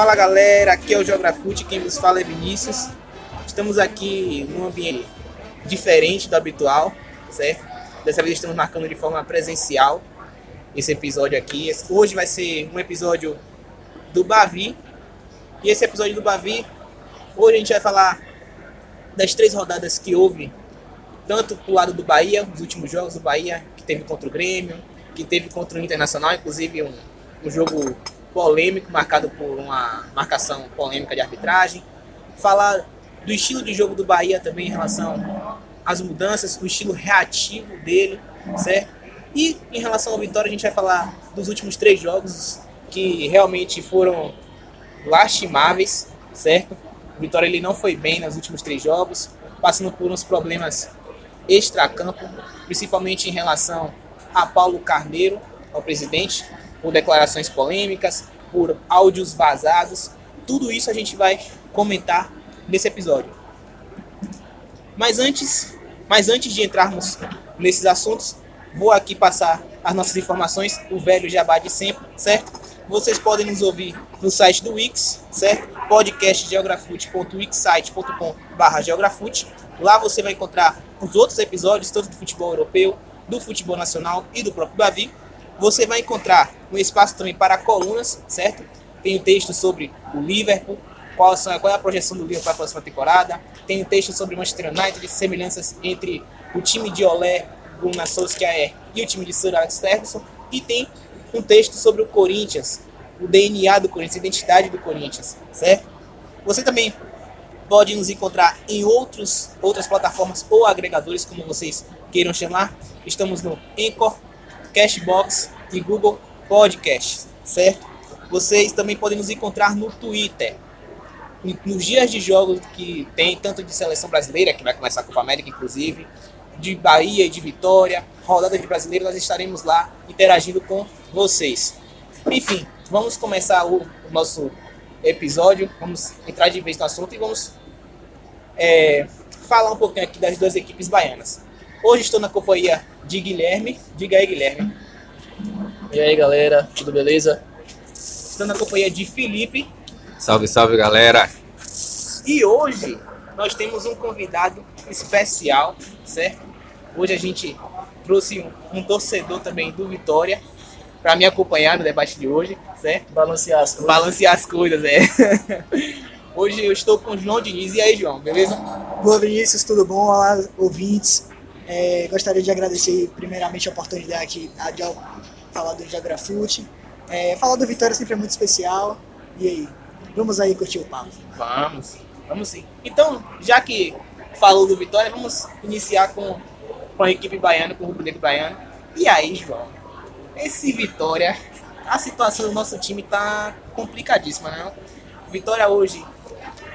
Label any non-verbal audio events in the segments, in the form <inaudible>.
Fala galera, aqui é o Geografute, quem vos fala é Vinícius. Estamos aqui num ambiente diferente do habitual, certo? Dessa vez estamos marcando de forma presencial esse episódio aqui. Hoje vai ser um episódio do Bavi. E esse episódio do Bavi, hoje a gente vai falar das três rodadas que houve, tanto pro lado do Bahia, os últimos jogos do Bahia, que teve contra o Grêmio, que teve contra o Internacional, inclusive um, um jogo polêmico, marcado por uma marcação polêmica de arbitragem. Falar do estilo de jogo do Bahia também em relação às mudanças, o estilo reativo dele, certo? E em relação ao Vitória, a gente vai falar dos últimos três jogos que realmente foram lastimáveis, certo? O Vitória ele não foi bem nos últimos três jogos, passando por uns problemas extracampo, principalmente em relação a Paulo Carneiro, ao presidente, por declarações polêmicas, por áudios vazados. Tudo isso a gente vai comentar nesse episódio. Mas antes, mas antes de entrarmos nesses assuntos, vou aqui passar as nossas informações, o velho jabá de sempre, certo? Vocês podem nos ouvir no site do Wix, certo? podcastgeografute.wixsite.com.br geografute. Lá você vai encontrar os outros episódios, tanto do futebol europeu, do futebol nacional e do próprio Bavi. Você vai encontrar um espaço também para colunas, certo? Tem um texto sobre o Liverpool, qual, são, qual é a projeção do Liverpool para a próxima temporada. Tem um texto sobre o Manchester United, semelhanças entre o time de Olé, Gunnar Solskjaer e o time de Sir Alex Ferguson. E tem um texto sobre o Corinthians, o DNA do Corinthians, a identidade do Corinthians, certo? Você também pode nos encontrar em outros, outras plataformas ou agregadores, como vocês queiram chamar. Estamos no Anchor, Cashbox e Google Podcasts, certo? Vocês também podem nos encontrar no Twitter. Nos dias de jogos que tem, tanto de seleção brasileira, que vai começar a Copa América, inclusive, de Bahia e de Vitória, rodada de brasileiro, nós estaremos lá interagindo com vocês. Enfim, vamos começar o, o nosso episódio, vamos entrar de vez no assunto e vamos é, falar um pouquinho aqui das duas equipes baianas. Hoje estou na companhia de Guilherme. Diga aí, Guilherme. E aí galera, tudo beleza? Estou na companhia de Felipe. Salve, salve galera! E hoje nós temos um convidado especial, certo? Hoje a gente trouxe um, um torcedor também do Vitória para me acompanhar no debate de hoje, certo? Balancear as coisas. Balancear as coisas, é. <laughs> Hoje eu estou com o João Diniz. E aí, João, beleza? Boa, Vinícius, tudo bom? Olá, ouvintes. É, gostaria de agradecer primeiramente a oportunidade aqui a de falar do Geografute. É, falar do Vitória sempre é muito especial. E aí, vamos aí curtir o papo. Vamos, vamos sim. Então, já que falou do Vitória, vamos iniciar com, com a equipe baiana, com o Rubro Negro Baiano. E aí, João? Esse Vitória, a situação do nosso time tá complicadíssima, né? Vitória hoje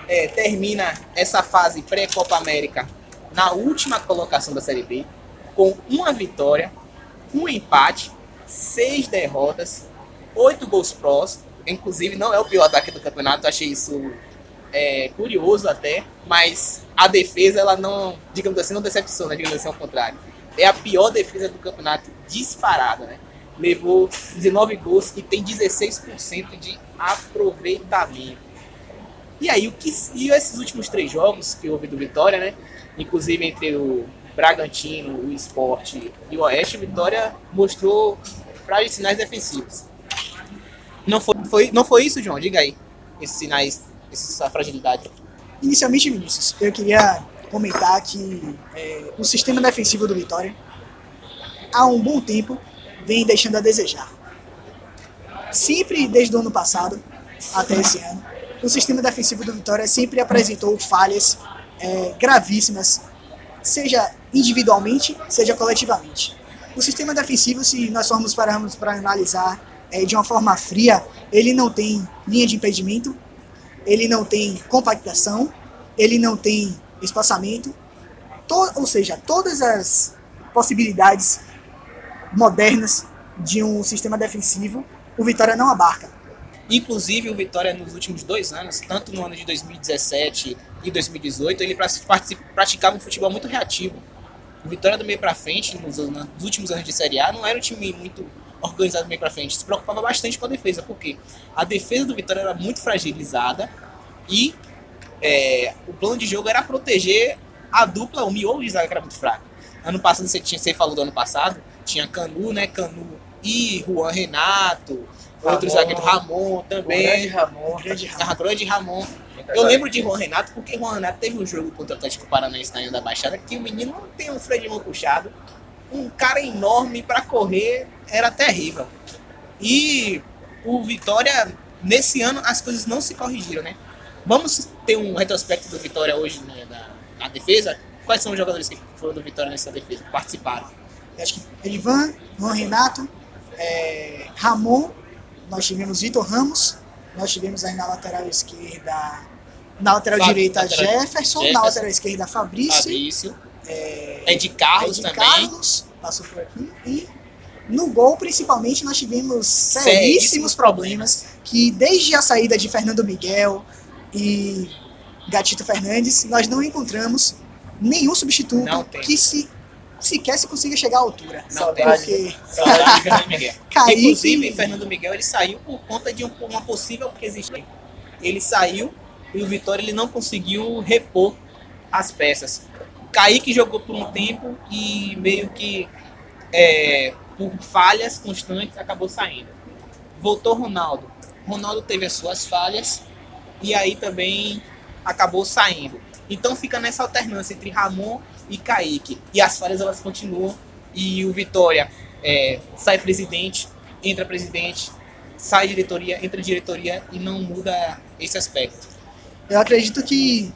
é, termina essa fase pré-Copa América na última colocação da Série B, com uma vitória, um empate, seis derrotas, oito gols prós. Inclusive, não é o pior ataque do campeonato, achei isso é, curioso até, mas a defesa, ela não, digamos assim, não decepciona, digamos assim, ao contrário. É a pior defesa do campeonato disparada, né? Levou 19 gols e tem 16% de aproveitamento. E aí, o que, e esses últimos três jogos que houve do Vitória, né? Inclusive entre o Bragantino, o Sport e o Oeste, Vitória mostrou frágeis sinais defensivos. Não foi, foi, não foi isso, João? Diga aí. Esses sinais, essa fragilidade. Inicialmente, Vinícius, eu queria comentar que é, o sistema defensivo do Vitória, há um bom tempo, vem deixando a desejar. Sempre desde o ano passado até esse ano, o sistema defensivo do Vitória sempre apresentou falhas é, gravíssimas, seja individualmente, seja coletivamente. O sistema defensivo, se nós formos pararmos para analisar é, de uma forma fria, ele não tem linha de impedimento, ele não tem compactação, ele não tem espaçamento, to- ou seja, todas as possibilidades modernas de um sistema defensivo, o Vitória não abarca. Inclusive, o Vitória, nos últimos dois anos, tanto no ano de 2017 e 2018, ele praticava um futebol muito reativo. O Vitória do meio pra frente, nos, nos últimos anos de Série A, não era um time muito organizado do meio pra frente. Se preocupava bastante com a defesa, porque a defesa do Vitória era muito fragilizada e é, o plano de jogo era proteger a dupla, o miolo de zaga que era muito fraco. Ano passado, você, tinha, você falou do ano passado, tinha Canu, né? Canu e Juan Renato, outro Ramon. zagueiro Ramon também. grande Ramon. Grande A grande Ramon. Eu lembro de Juan Renato porque Juan Renato teve um jogo contra o Atlético Paranaense na Ilha da Baixada que o menino não tem um freio de mão puxado. Um cara enorme pra correr era terrível. E o Vitória, nesse ano, as coisas não se corrigiram, né? Vamos ter um retrospecto do Vitória hoje né, na, na defesa. Quais são os jogadores que foram do Vitória nessa defesa, que participaram? Acho que Elivan, Juan Renato, é, Ramon, nós tivemos Vitor Ramos, nós tivemos aí na lateral esquerda, na lateral Fábio, direita lateral- Jefferson, na Jefferson. lateral esquerda Fabrício, Fabrício, é, de Carlos também. Carlos, passou por aqui, e no gol, principalmente, nós tivemos Seríssimos problemas, que desde a saída de Fernando Miguel e Gatito Fernandes, nós não encontramos nenhum substituto que se sequer se consiga chegar à altura. Não tem. Porque Saudade <laughs> de Fernando Miguel. Kaique- Inclusive, Fernando Miguel ele saiu por conta de um- uma possível aquisição. Ele saiu e o Vitória ele não conseguiu repor as peças. Kaique jogou por um tempo e meio que é, por falhas constantes acabou saindo. Voltou Ronaldo. Ronaldo teve as suas falhas e aí também acabou saindo. Então fica nessa alternância entre Ramon e Kaique. E as falhas elas continuam e o Vitória é, sai presidente, entra presidente, sai diretoria, entra diretoria e não muda esse aspecto. Eu acredito que,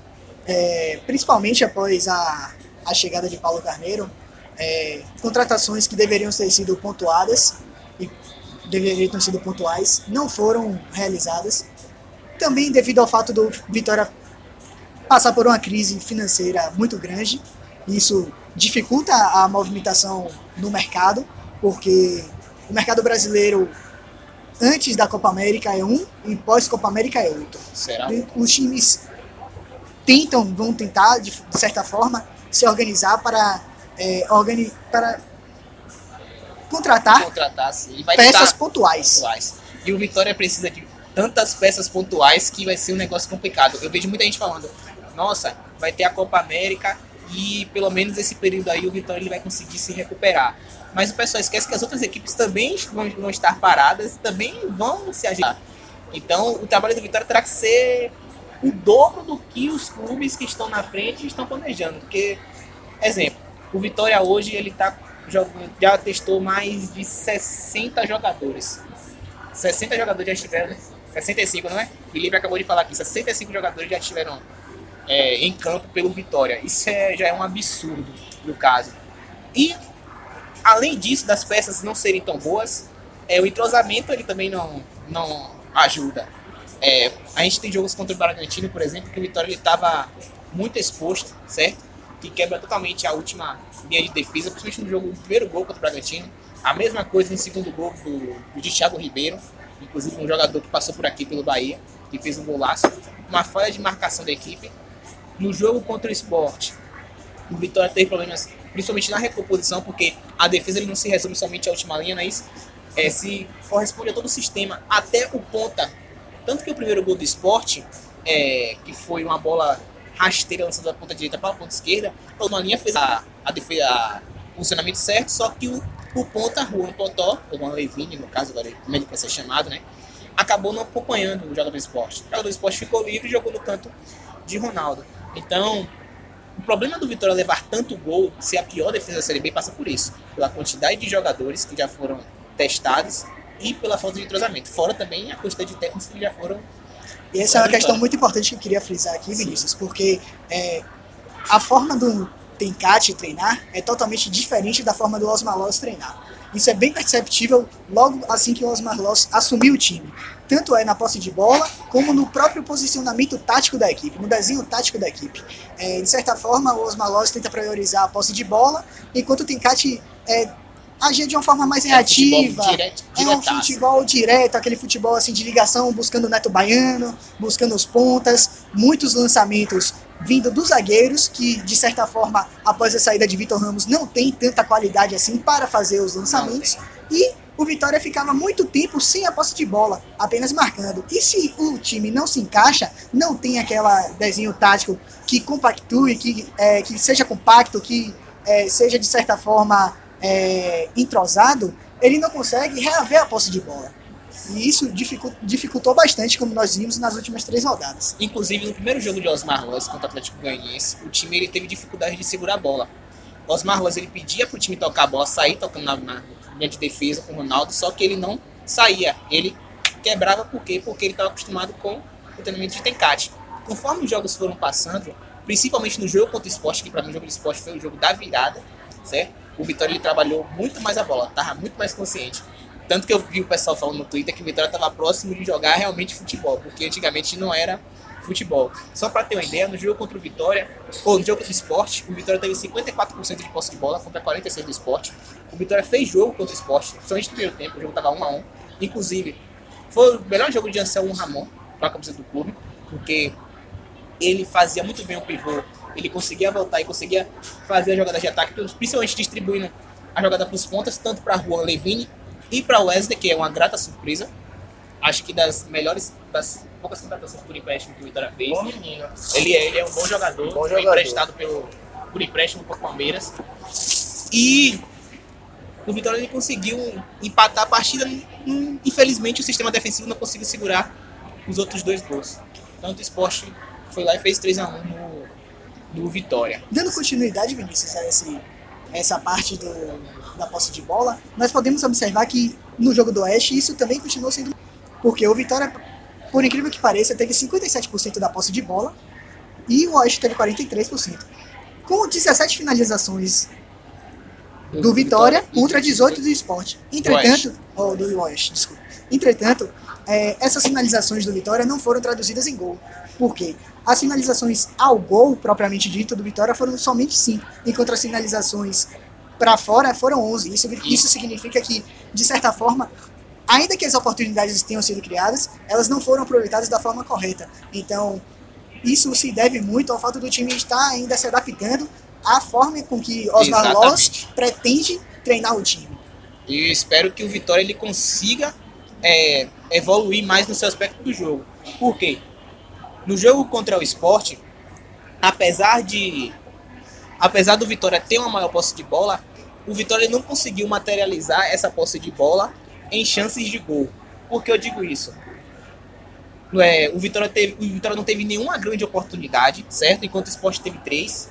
é, principalmente após a, a chegada de Paulo Carneiro, é, contratações que deveriam ter sido pontuadas e deveriam ter sido pontuais não foram realizadas. Também devido ao fato do Vitória passar por uma crise financeira muito grande. Isso dificulta a movimentação no mercado, porque o mercado brasileiro antes da Copa América é um e pós-Copa América é outro Será? os times tentam, vão tentar, de, certa forma, se organizar para, é, organi para contratar Contratar. E peças pontuais. pontuais. E o Vitória precisa de tantas peças pontuais que vai ser um negócio complicado. Eu vejo muita gente falando, nossa, vai ter a Copa América e pelo menos esse período aí o Vitória ele vai conseguir se recuperar. Mas o pessoal esquece que as outras equipes também vão, vão estar paradas e também vão se agitar. Então o trabalho do Vitória terá que ser o dobro do que os clubes que estão na frente estão planejando. Porque, exemplo, o Vitória hoje ele tá jogando, já testou mais de 60 jogadores. 60 jogadores já estiveram, 65, não é? Felipe acabou de falar aqui, 65 jogadores já estiveram é, em campo pelo Vitória. Isso é, já é um absurdo no caso. E além disso, das peças não serem tão boas, é, o entrosamento ele também não, não ajuda. É, a gente tem jogos contra o Bragantino, por exemplo, que o Vitória estava muito exposto, certo? Que quebra totalmente a última linha de defesa, principalmente no jogo do primeiro gol contra o Bragantino. A mesma coisa no segundo gol do, do de Thiago Ribeiro, inclusive um jogador que passou por aqui pelo Bahia, que fez um golaço. Uma falha de marcação da equipe. No jogo contra o Sport, o Vitória teve problemas, principalmente na recomposição, porque a defesa ele não se resume somente à última linha, não é isso? É, se corresponde a todo o sistema, até o ponta. Tanto que o primeiro gol do esporte, é, que foi uma bola rasteira lançada da ponta direita para a ponta esquerda, uma linha fez a, a defesa, a- o funcionamento certo, só que o, o ponta, Juan Potó, ou Juan Levine, no caso, agora como ele vai ser chamado, né? Acabou não acompanhando o jogador do esporte. O jogador do esporte ficou livre e jogou no canto de Ronaldo. Então, o problema do Vitória levar tanto gol, ser a pior defesa da Série B, passa por isso. Pela quantidade de jogadores que já foram testados e pela falta de entrosamento. Fora também a quantidade de técnicos que já foram. E essa é uma questão muito importante que eu queria frisar aqui, Vinícius, porque é, a forma do Tencate treinar é totalmente diferente da forma do Osmar Loss treinar. Isso é bem perceptível logo assim que o Osmar Loss assumiu o time. Tanto é na posse de bola, como no próprio posicionamento tático da equipe, no desenho tático da equipe. É, de certa forma, o Osmar Loss tenta priorizar a posse de bola, enquanto o Tencate é, agir de uma forma mais É reativa. direto- É um futebol direto, aquele futebol assim de ligação, buscando o Neto Baiano, buscando os pontas, muitos lançamentos vindo dos zagueiros, que de certa forma, após a saída de Vitor Ramos, não tem tanta qualidade assim para fazer os lançamentos. E o Vitória ficava muito tempo sem a posse de bola, apenas marcando. E se o time não se encaixa, não tem aquela desenho tático que compactue, que, é, que seja compacto, que é, seja de certa forma é, entrosado, ele não consegue reaver a posse de bola. E isso dificu- dificultou bastante, como nós vimos nas últimas três rodadas. Inclusive, no primeiro jogo de Osmar Loss contra o Atlético Goianiense, o time ele teve dificuldade de segurar a bola. O Osmar Loss ele pedia pro time tocar a bola, sair tocando na, na linha de defesa com o Ronaldo, só que ele não saía. Ele quebrava por quê? Porque ele estava acostumado com o treinamento de tencate. Conforme os jogos foram passando, principalmente no jogo contra o esporte, que para mim o jogo do esporte foi o jogo da virada, certo? O Vitória ele trabalhou muito mais a bola, tava muito mais consciente. Tanto que eu vi o pessoal falando no Twitter que o Vitória estava próximo de jogar realmente futebol, porque antigamente não era futebol. Só para ter uma ideia, no jogo contra o Vitória, ou no jogo o Esporte, o Vitória teve 54% de posse de bola contra 46% do Esporte. O Vitória fez jogo contra o Esporte, somente no primeiro tempo, o jogo estava 1 a 1 Inclusive, foi o melhor jogo de Anselmo Ramon para a camisa do clube, porque ele fazia muito bem o pivô, ele conseguia voltar e conseguia fazer a jogada de ataque, principalmente distribuindo a jogada para os pontas, tanto para Juan Levine e para Wesley, que é uma grata surpresa. Acho que das melhores, das poucas contratações por empréstimo que o Vitória fez. Bom menino. Ele é, ele é um bom jogador, Bom foi jogador. emprestado pelo, por empréstimo por Palmeiras. E o Vitória ele conseguiu empatar a partida. Infelizmente, o sistema defensivo não conseguiu segurar os outros dois gols. Tanto o esporte foi lá e fez 3x1 no, no Vitória. Dando continuidade, Vinícius, a esse, essa parte do, da posse de bola, nós podemos observar que no jogo do Oeste isso também continuou sendo. Porque o Vitória, por incrível que pareça, teve 57% da posse de bola e o Oeste teve 43%. Com 17 finalizações do Vitória contra 18 do Esporte. Entretanto, ou do Oeste, desculpa. Entretanto, é, essas finalizações do Vitória não foram traduzidas em gol. Por quê? As finalizações ao gol, propriamente dito, do Vitória foram somente 5, enquanto as finalizações para fora foram 11. Isso, isso significa que, de certa forma, ainda que as oportunidades tenham sido criadas, elas não foram aproveitadas da forma correta. Então, isso se deve muito ao fato do time estar ainda se adaptando à forma com que Osmar Loss pretende treinar o time. E espero que o Vitória ele consiga é, evoluir mais no seu aspecto do jogo. Por quê? No jogo contra o esporte, apesar de. Apesar do Vitória ter uma maior posse de bola, o Vitória não conseguiu materializar essa posse de bola em chances de gol. Por que eu digo isso? É, o, Vitória teve, o Vitória não teve nenhuma grande oportunidade, certo? Enquanto o esporte teve três.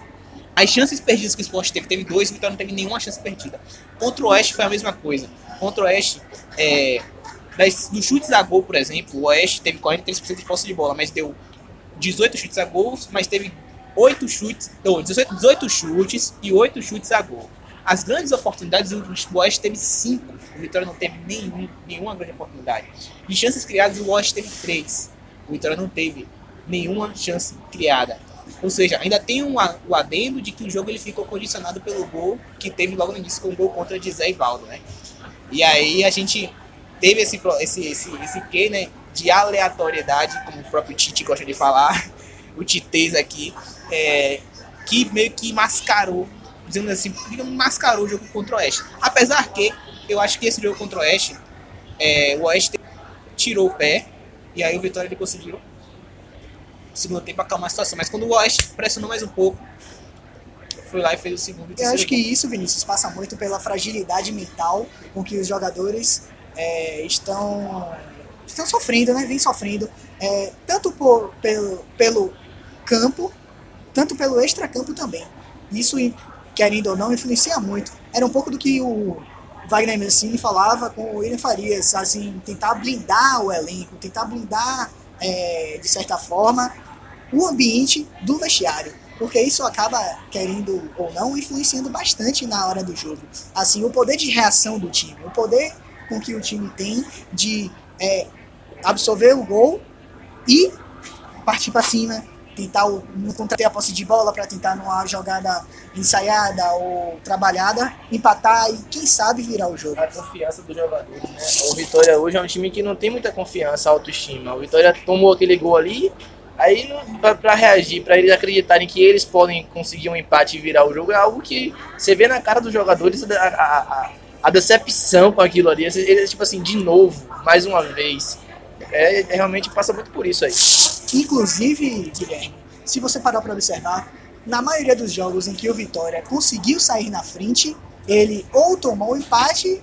As chances perdidas que o esporte teve, teve dois, o Vitória não teve nenhuma chance perdida. Contra o Oeste foi a mesma coisa. Contra o Oeste, é, das, dos chutes a gol, por exemplo, o Oeste teve 43% de posse de bola, mas deu 18 chutes a gols, mas teve 8 chutes, não, 18, 18 chutes e 8 chutes a gol. As grandes oportunidades, o Oeste teve 5, o Vitória não teve nenhum, nenhuma grande oportunidade. De chances criadas, o Oeste teve 3, o Vitória não teve nenhuma chance criada. Ou seja, ainda tem um, o adendo de que o jogo ele ficou condicionado pelo gol que teve logo no início com o gol contra de Zé Ivaldo, né? E aí a gente teve esse, esse, esse, esse quê, né? De aleatoriedade, como o próprio Tite gosta de falar, <laughs> o Titês aqui, é, que meio que mascarou, dizendo assim, digamos, mascarou o jogo contra o Oeste. Apesar que eu acho que esse jogo contra o Oeste, é, o Oeste tirou o pé, e aí o Vitória ele conseguiu segundo tempo acalmar a situação. Mas quando o Oeste pressionou mais um pouco, foi lá e fez o segundo e Eu acho que isso, Vinícius, passa muito pela fragilidade mental com que os jogadores é, estão, estão sofrendo, né? Vem sofrendo, é, tanto por, pelo, pelo campo, tanto pelo extracampo também. Isso, querendo ou não, influencia muito. Era um pouco do que o Wagner Mancini falava com o William Farias, assim, tentar blindar o elenco, tentar blindar, é, de certa forma, o ambiente do vestiário. Porque isso acaba, querendo ou não, influenciando bastante na hora do jogo. Assim, o poder de reação do time, o poder com que o time tem de é, absorver o gol e partir para cima, tentar não contrater a posse de bola para tentar numa jogada ensaiada ou trabalhada, empatar e quem sabe virar o jogo. A confiança dos jogadores, né? O Vitória hoje é um time que não tem muita confiança, autoestima. O Vitória tomou aquele gol ali, aí pra reagir, pra eles acreditarem que eles podem conseguir um empate e virar o jogo, é algo que você vê na cara dos jogadores a, a, a, a decepção com aquilo ali. Eles, eles, tipo assim, de novo, mais uma vez. É, é, realmente passa muito por isso aí. Inclusive, Guilherme, se você parar para observar, na maioria dos jogos em que o Vitória conseguiu sair na frente, ele ou tomou o empate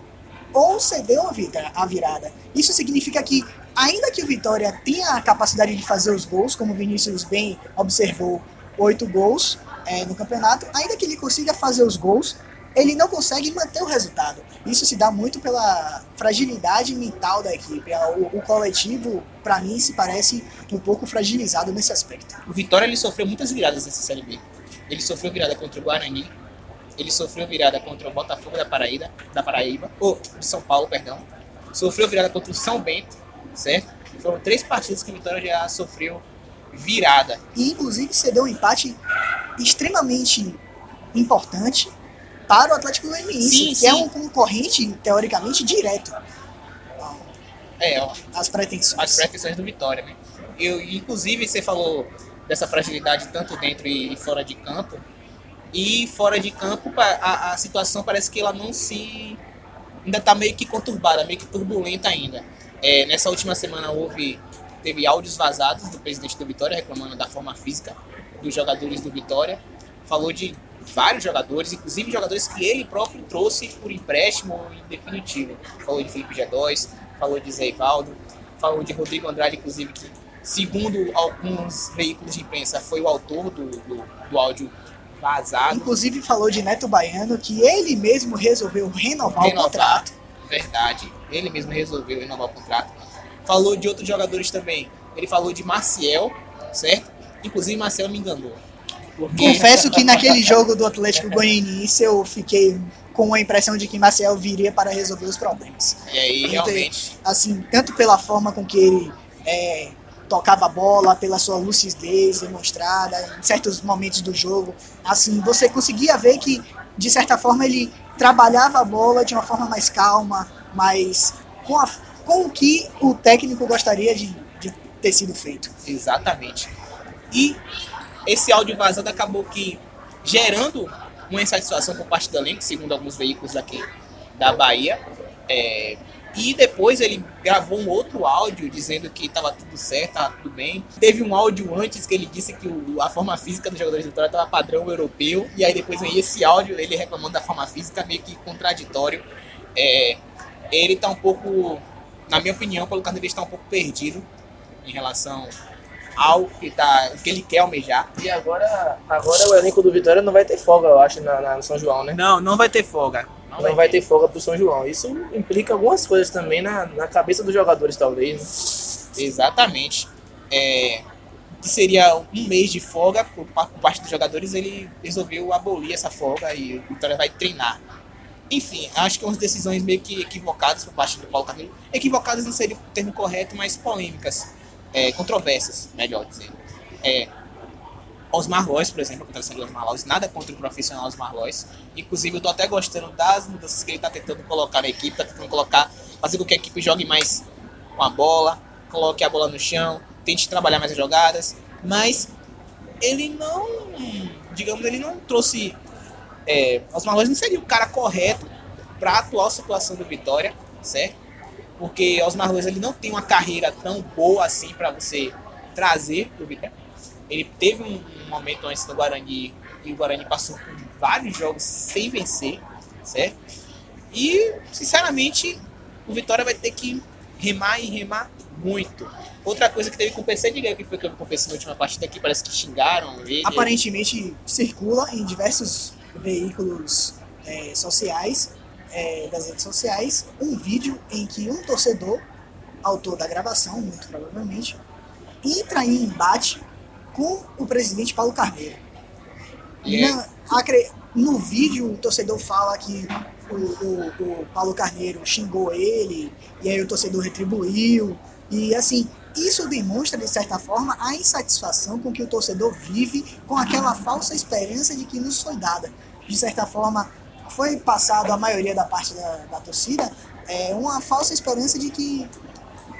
ou cedeu a vira- a virada. Isso significa que, ainda que o Vitória tenha a capacidade de fazer os gols, como o Vinícius bem observou, oito gols é, no campeonato, ainda que ele consiga fazer os gols, ele não consegue manter o resultado. Isso se dá muito pela fragilidade mental da equipe. O, o coletivo, para mim, se parece um pouco fragilizado nesse aspecto. O Vitória ele sofreu muitas viradas nessa Série B. Ele sofreu virada contra o Guarani, ele sofreu virada contra o Botafogo da Paraíba, da Paraíba, ou de São Paulo, perdão. Sofreu virada contra o São Bento, certo? Foram três partidas que o Vitória já sofreu virada. E, inclusive, cedeu um empate extremamente importante para o Atlético Goianiense, que sim. é um concorrente, teoricamente, direto É, ó, às pretensões. as pretensões do Vitória, né? Eu, inclusive, você falou dessa fragilidade tanto dentro e fora de campo. E fora de campo, a, a situação parece que ela não se. ainda está meio que conturbada, meio que turbulenta ainda. É, nessa última semana houve. teve áudios vazados do presidente do Vitória reclamando da forma física dos jogadores do Vitória. Falou de vários jogadores, inclusive jogadores que ele próprio trouxe por empréstimo em definitivo. Falou de Felipe G2, falou de Zé Ivaldo, falou de Rodrigo Andrade, inclusive, que, segundo alguns veículos de imprensa, foi o autor do, do, do áudio vazado. Inclusive, falou de Neto Baiano, que ele mesmo resolveu renovar, o Renovar. contrato. Verdade, ele mesmo resolveu renovar o contrato. Falou de outros jogadores também. Ele falou de Maciel, certo? Inclusive, Maciel me enganou. Confesso que naquele jogo do Atlético Goianiense eu fiquei com a impressão de que Marcel viria para resolver os problemas. E aí, realmente, assim, tanto pela forma com que ele é, tocava a bola, pela sua lucidez demonstrada em certos momentos do jogo, assim, você conseguia ver que, de certa forma, ele trabalhava a bola de uma forma mais calma, mais com, a- com o que o técnico gostaria de, de ter sido feito. Exatamente. E esse áudio vazado acabou que gerando uma insatisfação por parte do elenco, segundo alguns veículos aqui da Bahia. É, e depois ele gravou um outro áudio dizendo que estava tudo certo, estava tudo bem. Teve um áudio antes que ele disse que o- a forma física dos jogadores do Vitória estava padrão europeu. E aí depois veio esse áudio, ele reclamando da forma física, meio que contraditório. É, ele está um pouco, na minha opinião, pelo Carneiro está um pouco perdido em relação ao que, tá, que ele quer almejar. E agora, agora o elenco do Vitória não vai ter folga, eu acho, na, na- no São João, né? Não, não vai ter folga. Não, vai ter folga pro São João. Isso implica algumas coisas também na, na cabeça dos jogadores, talvez. Né? Exatamente. É, que seria um mês de folga por parte dos jogadores, ele resolveu abolir essa folga e o Vitória vai treinar. Enfim, acho que umas decisões meio que equivocadas por parte do Paulo Carneiro. Equivocadas não seria o termo correto, mas polêmicas. É, controversas, melhor dizendo. É, Osmar Lois, por exemplo, a contratação de Osmar Lois, nada contra o profissional Osmar Lois. Inclusive, eu tô até gostando das mudanças que ele tá tentando colocar na equipe, tá tentando colocar, fazer com que a equipe jogue mais com a bola, coloque a bola no chão, tente trabalhar mais as jogadas, mas ele não, digamos, ele não trouxe. É, Osmar Lois não seria o cara correto para a atual situação do Vitória, certo? Porque Osmar Lois ele não tem uma carreira tão boa assim para você trazer pro Vitória. Ele teve um, momento antes no Guarani e o Guarani passou por vários jogos sem vencer, certo? E, sinceramente, o Vitória vai ter que remar e remar muito. Outra coisa que teve com o PC, aí o que foi que PC na última partida aqui, parece que xingaram ele. Aparentemente circula em diversos veículos é, sociais, é, das redes sociais, um vídeo em que um torcedor, autor da gravação, muito provavelmente, entra em embate com o presidente Paulo Carneiro. É- Na- acre- no vídeo, o torcedor fala que o, o- o Paulo Carneiro xingou ele, e aí o torcedor retribuiu. E assim, isso demonstra, de certa forma, a insatisfação com que o torcedor vive com aquela falsa esperança de que nos foi dada. De certa forma, foi passado a maioria da parte da, da torcida é, uma falsa esperança de que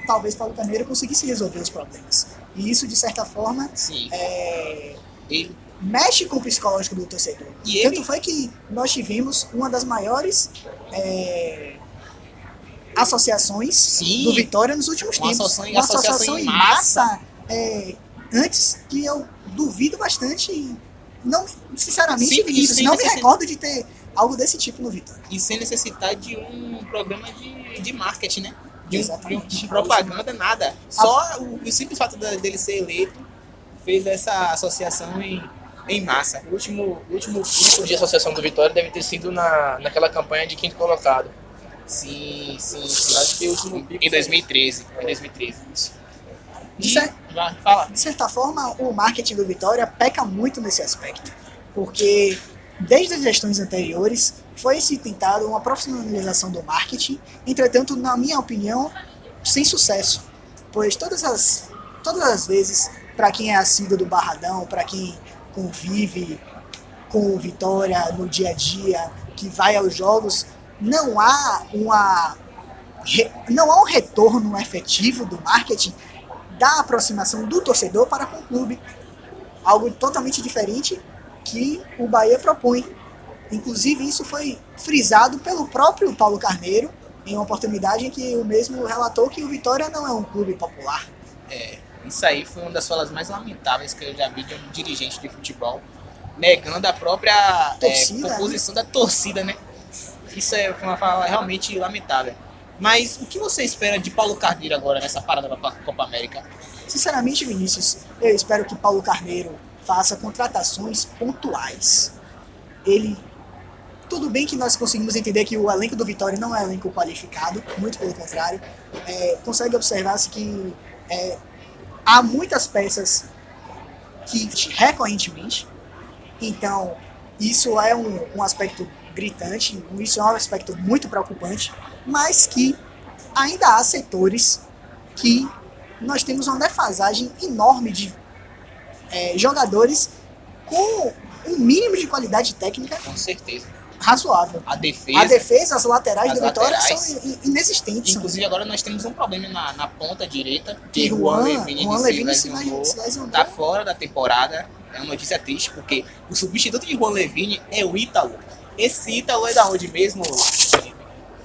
talvez Paulo Carneiro conseguisse resolver os problemas. E isso, de certa forma, é, mexe com o psicológico do torcedor. E Tanto ele- foi que nós tivemos uma das maiores é, associações Sim. do Vitória nos últimos Uma tempos. associação- associação em é, antes que eu duvido bastante. Não, sinceramente, Sim, isso não me recordo de ter algo desse tipo no Vitória. e sem necessitar de um programa de, de marketing, né? De, um, de, Exatamente. de propaganda, nada. Só o, o simples fato da- dele ser eleito fez essa associação em, em massa. O último, o último pico de associação do Vitória deve ter sido na, naquela campanha de quinto colocado. Sim, sim, sim. Acho que o último pico Em foi- 2013. Em 2013. De E, cer- vai, fala. de certa forma, o marketing do Vitória peca muito nesse aspecto, porque desde as gestões anteriores foi se tentado uma profissionalização do marketing, entretanto, na minha opinião, sem sucesso, pois todas as todas as vezes, para quem é assíduo do Barradão, para quem convive com Vitória no dia a dia, que vai aos jogos, não há uma não há um retorno efetivo do marketing da aproximação do torcedor para com o clube. Algo totalmente diferente que o Bahia propõe. Inclusive, isso foi frisado pelo próprio Paulo Carneiro em uma oportunidade em que o mesmo relatou que o Vitória não é um clube popular. É, isso aí foi uma das falas mais lamentáveis que eu já vi de um dirigente de futebol, negando a própria é, Torcida, composição da torcida, né? Isso é uma fala realmente lamentável. Mas o que você espera de Paulo Carneiro agora nessa parada da Copa América? Sinceramente, Vinícius, eu espero que Paulo Carneiro faça contratações pontuais. Ele. Tudo bem que nós conseguimos entender que o elenco do Vitória não é um elenco qualificado, muito pelo contrário. É, consegue observar-se que é, há muitas peças que recorrentemente. Então, isso é um, um aspecto gritante, isso é um aspecto muito preocupante, mas que ainda há setores que nós temos uma defasagem enorme de é, jogadores com um mínimo de qualidade técnica Com certeza. razoável. A defesa. A defesa, as laterais As do Vitória laterais. são in- inexistentes. são- Inclusive agora nós temos um problema na, na ponta direita. Que Juan, Levine Juan Levine se lesionou, se lesionou. tá fora da temporada. É uma notícia triste, porque o substituto de Juan Levine é o Ítalo. Esse Ítalo é da onde mesmo?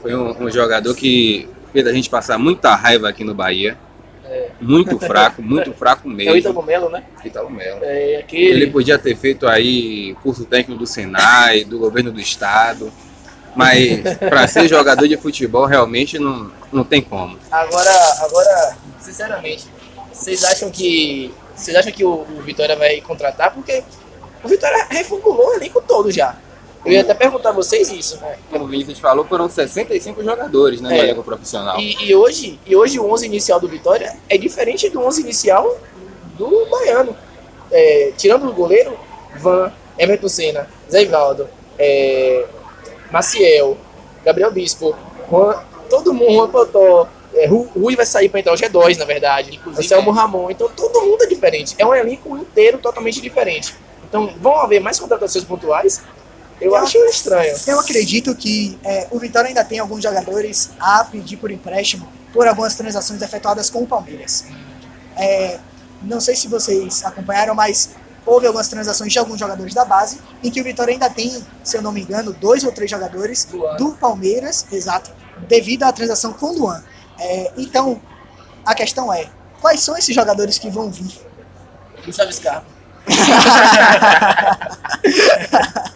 Foi um, um jogador que fez a gente passar muita raiva aqui no Bahia. Muito fraco, muito fraco <laughs> É o mesmo. Ítalo Melo, né? Ítalo Melo. É aquele. Ele podia ter feito aí curso técnico do Senai, do governo do estado. Mas <laughs> para ser jogador de futebol realmente não, não tem como. Agora, agora, sinceramente, vocês acham que. Vocês acham que o, o Vitória vai contratar? Porque o Vitória reformulou o elenco todo já. Eu ia até perguntar a vocês isso, né? Como o Vinícius falou, foram 65 jogadores né, no É. elenco profissional. E, e hoje, e hoje o 11 inicial do Vitória é diferente do 11 inicial do Baiano. É, tirando o goleiro, Van, Everton Senna, Zé Ivaldo, é, Maciel, Gabriel Bispo, Juan, todo mundo, Juan Potó, é, Ru- Rui vai sair para entrar o G2, na verdade, Inclusive, Anselmo é. Ramon, então todo mundo é diferente. É um elenco inteiro totalmente diferente. Então vão haver mais contratações pontuais? Eu, Eu acho estranho. Eu acredito que é, o Vitória ainda tem alguns jogadores a pedir por empréstimo por algumas transações efetuadas com o Palmeiras. É, não sei se vocês acompanharam, mas houve algumas transações de alguns jogadores da base em que o Vitória ainda tem, se eu não me engano, dois ou três jogadores Luan. do Palmeiras, exato, devido à transação com o Luan. É, então, a questão é, quais são esses jogadores que vão vir? Gustavo Scarpa. <laughs>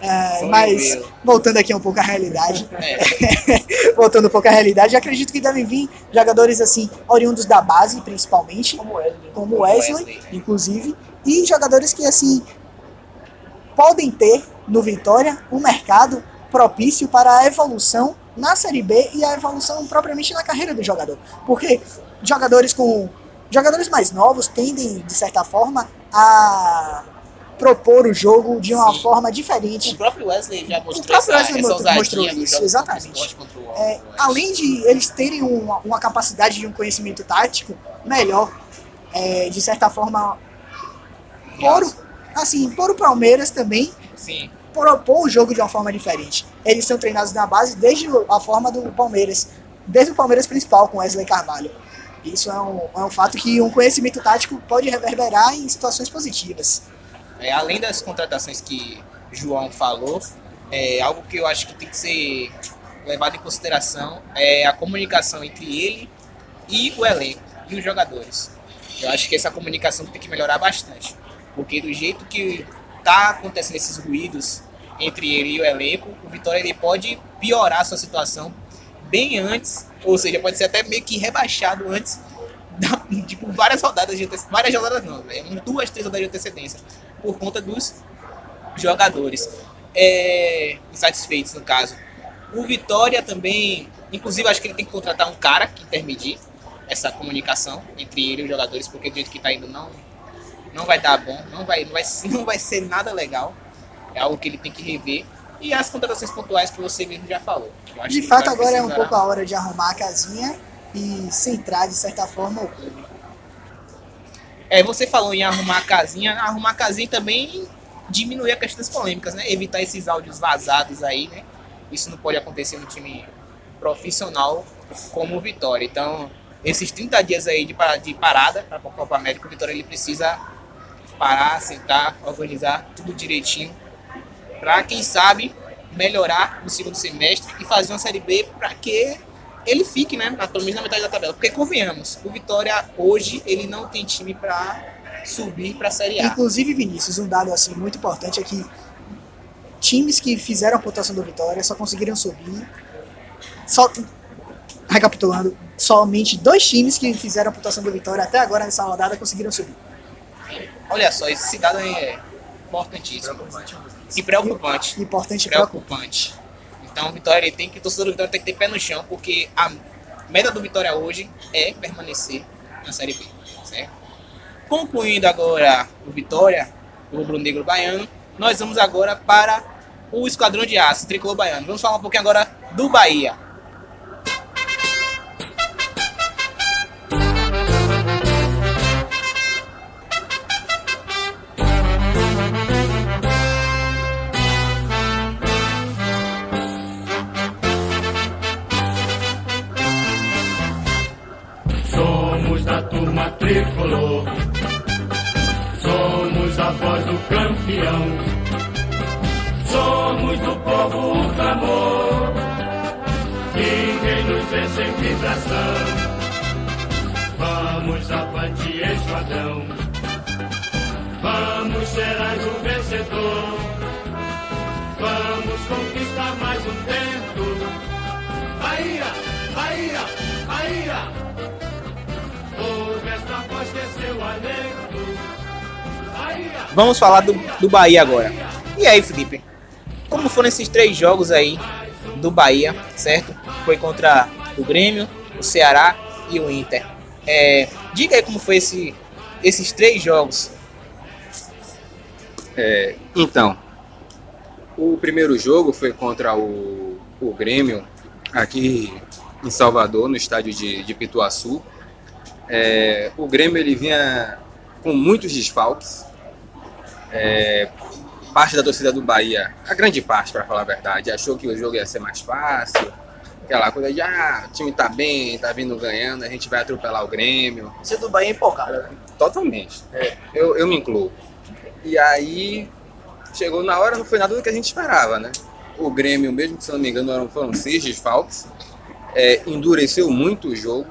É, mas, eu. voltando aqui um pouco à realidade, É, <laughs> voltando um pouco à realidade, acredito que devem vir jogadores assim, oriundos da base, principalmente, Como Wesley. como Wesley, Wesley. inclusive, e jogadores que assim podem ter no Vitória um mercado propício para a evolução na Série B e a evolução propriamente na carreira do jogador. Porque jogadores com jogadores mais novos tendem de certa forma a propor o jogo de uma Sim. forma o diferente. próprio Wesley já mostrou próprio essa, Wesley essa mostrou- mostrou isso, exatamente. o o É, além de eles terem uma, uma capacidade de um conhecimento tático melhor, é, de certa forma, por, o- assim, por o Palmeiras também Sim. propor o jogo de uma forma diferente. Eles são treinados na base desde a forma do Palmeiras, desde o Palmeiras principal com Wesley Carvalho. Isso é um, é um fato que um conhecimento tático pode reverberar em situações positivas. É, além das contratações que João falou, é, algo que eu acho que tem que ser levado em consideração é a comunicação entre ele e o elenco e os jogadores. Eu acho que essa comunicação tem que melhorar bastante, porque do jeito que tá acontecendo esses ruídos entre ele e o elenco, o Vitória ele pode piorar a sua situação bem antes, ou seja, pode ser até meio que rebaixado antes da, <laughs> tipo, várias rodadas de antecedência. Várias rodadas não, é, duas, três rodadas de antecedência. Por conta dos jogadores. É, insatisfeitos, no caso. O Vitória também, inclusive, acho que ele tem que contratar um cara que intermedie essa comunicação entre ele e os jogadores, porque do jeito que tá indo não, não vai dar bom, não vai, não, vai, <laughs> não vai ser nada legal. É algo que ele tem que rever. E as contratações pontuais que você mesmo já falou. De fato, agora é um pouco a hora de arrumar a casinha e centrar, de certa forma, o clube. É, você falou em arrumar a casinha, arrumar a casinha também diminuir a questão das polêmicas, né? Evitar esses áudios vazados aí, né? Isso não pode acontecer no time profissional como o Vitória. Então, esses 30 dias aí de, pa- de parada para a Copa América, o Vitória ele precisa parar, sentar, organizar tudo direitinho para quem sabe melhorar no segundo semestre e fazer uma série B para que ele fique, né, na, pelo menos na metade da tabela. Porque convenhamos, o Vitória hoje ele não tem time para subir para a Série A. Inclusive, Vinícius, um dado assim muito importante é que times que fizeram a pontuação do Vitória só conseguiram subir. Só, recapitulando, somente dois times que fizeram a pontuação do Vitória até agora nessa rodada conseguiram subir. Olha só, esse dado aí é importantíssimo e preocupante. Importante preocupante. preocupante. Então, Vitória tem que, o torcedor do Vitória tem que ter pé no chão, porque a meta do Vitória hoje é permanecer na Série B, certo? Concluindo agora o Vitória, o Rubro Negro Baiano, nós vamos agora para o Esquadrão de Aço, Tricolor Baiano. Vamos falar um pouquinho agora do Bahia. Vibração. Vamos avante, esquadrão. Vamos, serás o vencedor. Vamos conquistar mais um tempo. Bahia, Bahia, Bahia. Ouve esta voz que seu alento. Bahia, Vamos falar do, do Bahia agora. E aí, Felipe? Como foram esses três jogos aí do Bahia, certo? Foi contra o Grêmio, o Ceará e o Inter. É, diga aí como foi esse, esses três jogos. É, então, o primeiro jogo foi contra o, o Grêmio, aqui em Salvador, no estádio de, de Pituaçu. É, o Grêmio ele vinha com muitos desfalques. É, parte da torcida do Bahia, a grande parte, para falar a verdade, achou que o jogo ia ser mais fácil. Aquela coisa de, ah, o time tá bem, tá vindo ganhando, a gente vai atropelar o Grêmio. Você do Bahia é empolgado, né? Totalmente. Eu, eu me incluo. E aí, chegou na hora, não foi nada do que a gente esperava, né? O Grêmio, mesmo que se não me engano, eram- foram seis desfalques, é, endureceu muito o jogo.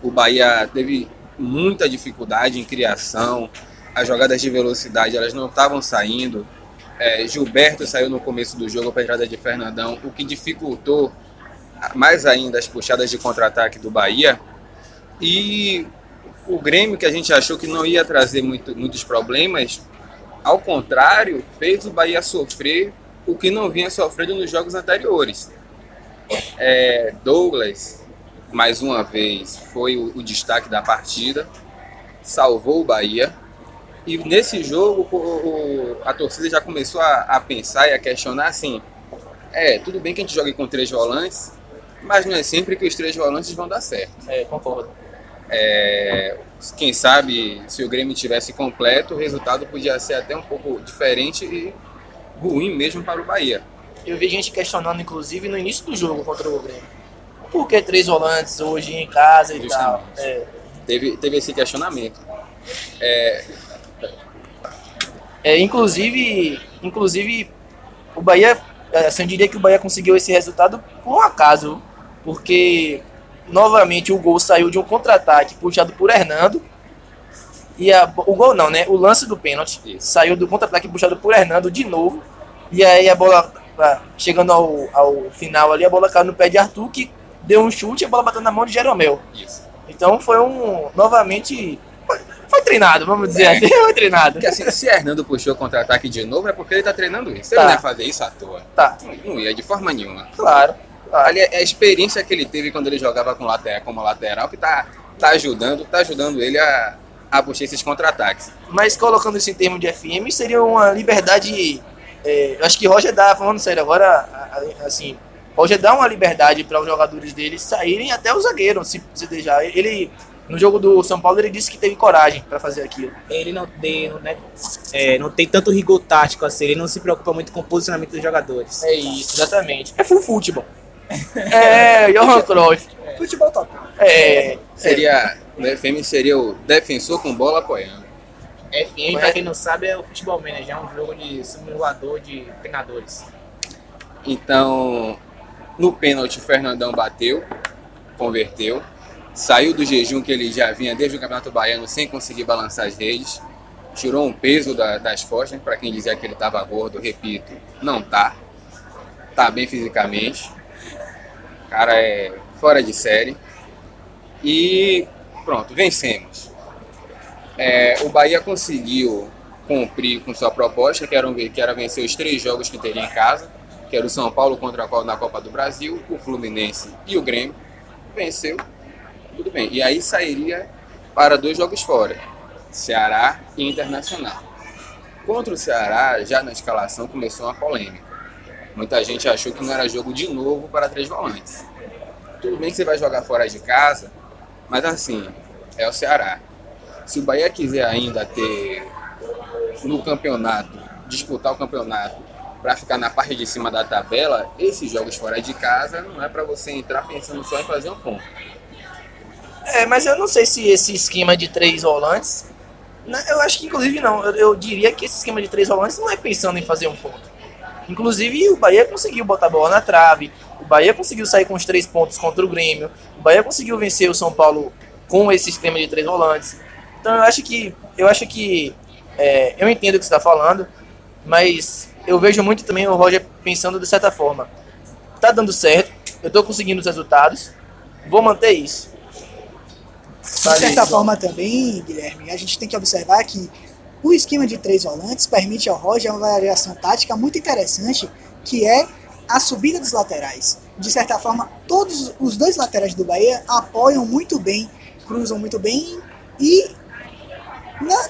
O Bahia teve muita dificuldade em criação, as jogadas de velocidade elas não estavam saindo. É, Gilberto saiu no começo do jogo para a entrada de Fernandão, o que dificultou mais ainda as puxadas de contra-ataque do Bahia. E o Grêmio, que a gente achou que não ia trazer muito- muitos problemas, ao contrário, fez o Bahia sofrer o que não vinha sofrendo nos jogos anteriores. É, Douglas, mais uma vez, foi o, o destaque da partida, salvou o Bahia. E nesse jogo, o- a torcida já começou a, a pensar e a questionar assim: é, tudo bem que a gente jogue com três volantes, mas não é sempre que os três volantes vão dar certo. É, concordo. É, quem sabe se o Grêmio tivesse completo, o resultado podia ser até um pouco diferente e ruim mesmo para o Bahia. Eu vi gente questionando, inclusive, no início do jogo contra o Grêmio. Por que três volantes hoje em casa e tal? Justamente. É, Teve, teve esse questionamento. É, É, inclusive, inclusive, o Bahia, é, assim, eu diria que o Bahia conseguiu esse resultado por um acaso, porque novamente o gol saiu de um contra-ataque puxado por Hernando. E a- o gol não, né? O lance do pênalti Isso. saiu do contra-ataque puxado por Hernando de novo. E aí a bola, chegando ao, ao final ali, a bola caiu no pé de Arthur, que deu um chute e a bola bateu na mão de Jeromel. isso. Então foi um. Novamente. Foi, foi treinado, vamos dizer É. assim, <laughs> foi treinado. Porque assim, se Hernando puxou contra-ataque de novo, é porque ele tá treinando isso. Tá. Ele não ia fazer isso à toa. Tá, Não, não ia de forma nenhuma. claro. Ali é a experiência que ele teve quando ele jogava com lateral, como lateral que tá, tá ajudando, tá ajudando ele a, a puxar esses contra-ataques. Mas colocando isso em termos de FM, seria uma liberdade. é, eu acho que Roger dá, falando sério agora, assim, Roger dá uma liberdade para os jogadores dele saírem até o zagueiro, se, se deixar. Ele, no jogo do São Paulo, ele disse que teve coragem para fazer aquilo. Ele não tem, não, né, é, não tem tanto rigor tático assim, ele não se preocupa muito com o posicionamento dos jogadores. É isso, exatamente. É full futebol. É, Johan Cruyff. Futebol top. É, Seria, o FM seria o defensor com bola apoiando. FM, pra quem não sabe, é o Futebol Manager, é um jogo de simulador de treinadores. Então, no pênalti, o Fernandão bateu, converteu, saiu do jejum que ele já vinha desde o Campeonato Baiano sem conseguir balançar as redes, tirou um peso da- das costas, para quem dizia que ele estava gordo, repito, não tá. Tá bem fisicamente. Cara é fora de série. E pronto, vencemos. É, o Bahia conseguiu cumprir com sua proposta, que era, vencer os três jogos que teria em casa, que era o São Paulo contra a na Copa do Brasil, o Fluminense e o Grêmio. Venceu, tudo bem. E aí sairia para dois jogos fora, Ceará e Internacional. Contra o Ceará, já na escalação começou uma polêmica. Muita gente achou que não era jogo de novo para três volantes. Tudo bem que você vai jogar fora de casa, mas assim, é o Ceará. Se o Bahia quiser ainda ter no campeonato, disputar o campeonato para ficar na parte de cima da tabela, esses jogos fora de casa não é para você entrar pensando só em fazer um ponto. É, mas eu não sei se esse esquema de três volantes. né, Eu acho que inclusive não. Eu, eu diria que esse esquema de três volantes não é pensando em fazer um ponto. Inclusive o Bahia conseguiu botar a bola na trave. O Bahia conseguiu sair com os três pontos contra o Grêmio. O Bahia conseguiu vencer o São Paulo com esse esquema de três volantes. Então eu acho que. Eu acho que. é, eu entendo o que você está falando, mas eu vejo muito também o Roger pensando de certa forma. Tá dando certo, eu estou conseguindo os resultados, vou manter isso. De certa forma também, Guilherme, a gente tem que observar que o esquema de três volantes permite ao Roger uma variação tática muito interessante, que é a subida dos laterais. De certa forma, todos os dois laterais do Bahia apoiam muito bem, cruzam muito bem e na-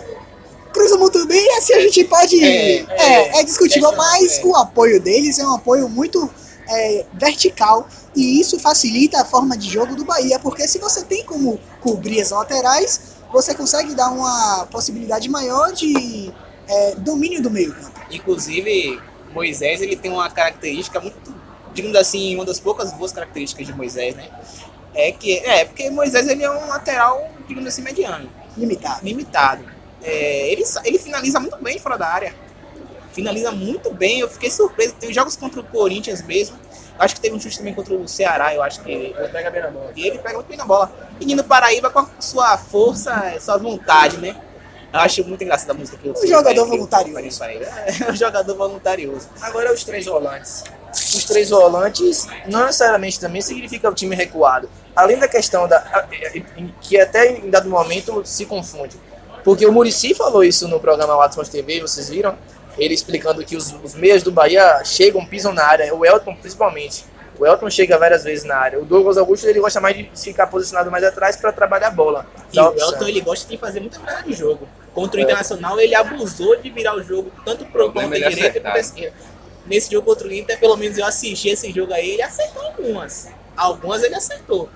cruzam muito bem assim a gente pode É, é, é, discutível, questão- mas é. o apoio deles é um apoio muito é, vertical e isso facilita a forma de jogo do Bahia, porque se você tem como cobrir as laterais, você consegue dar uma possibilidade maior de é, domínio do meio campo. Inclusive, Moisés ele tem uma característica muito, digamos assim, uma das poucas boas características de Moisés, né? É que é porque Moisés ele é um lateral, digamos assim, mediano, Limitado. limitado. É, ele, ele finaliza muito bem fora da área. Finaliza muito bem. Eu fiquei surpreso. Tem jogos contra o Corinthians mesmo. Acho que teve um chute também contra o Ceará. Eu acho que ele pega bem na bola. E ele pega muito bem na bola. Menino Paraíba com a sua força, sua vontade, né? Eu acho muito engraçada a música que eu Um jogador voluntarioso. É um jogador voluntarioso. Agora os três volantes. Os três volantes não necessariamente também significa o time recuado. Além da questão da que até em dado momento se confunde. Porque o Murici falou isso no programa Watson TV, vocês viram? Ele explicando que os, os meias do Bahia chegam, pisam na área, o Elton principalmente. O Elton chega várias vezes na área. O Douglas Augusto ele gosta mais de ficar posicionado mais atrás para trabalhar a bola. E o. Elton ele gosta de fazer muita virada de jogo. Contra o É. Internacional, ele abusou de virar o jogo tanto pro ele direita quanto acertar. esquerda. Nesse jogo contra o Inter, pelo menos eu assisti esse jogo aí, ele acertou algumas. Algumas ele acertou.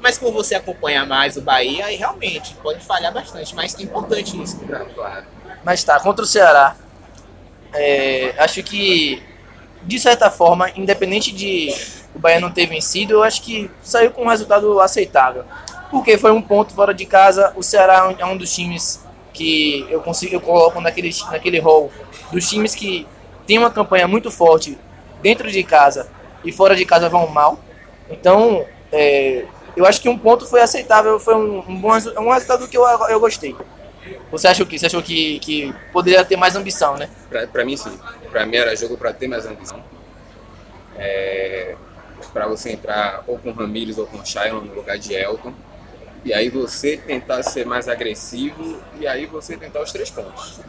Mas como você acompanha mais o Bahia, aí realmente pode falhar bastante, mas é importante isso. Claro. Mas tá, contra o Ceará, é, acho que, de certa forma, independente de o Bahia não ter vencido, eu acho que saiu com um resultado aceitável. Porque foi um ponto fora de casa, o Ceará é um dos times que eu consigo eu coloco naquele, naquele dos times que tem uma campanha muito forte dentro de casa e fora de casa vão mal. Então, é, eu acho que um ponto foi aceitável, foi um, um bom um resultado que eu, eu gostei. Você achou que? Você achou que, que poderia ter mais ambição, né? Pra, pra mim, sim. Pra mim era jogo pra ter mais ambição. É, pra você entrar ou com Ramires ou com Shailon no lugar de Elton. E aí você tentar ser mais agressivo e aí você tentar os três pontos.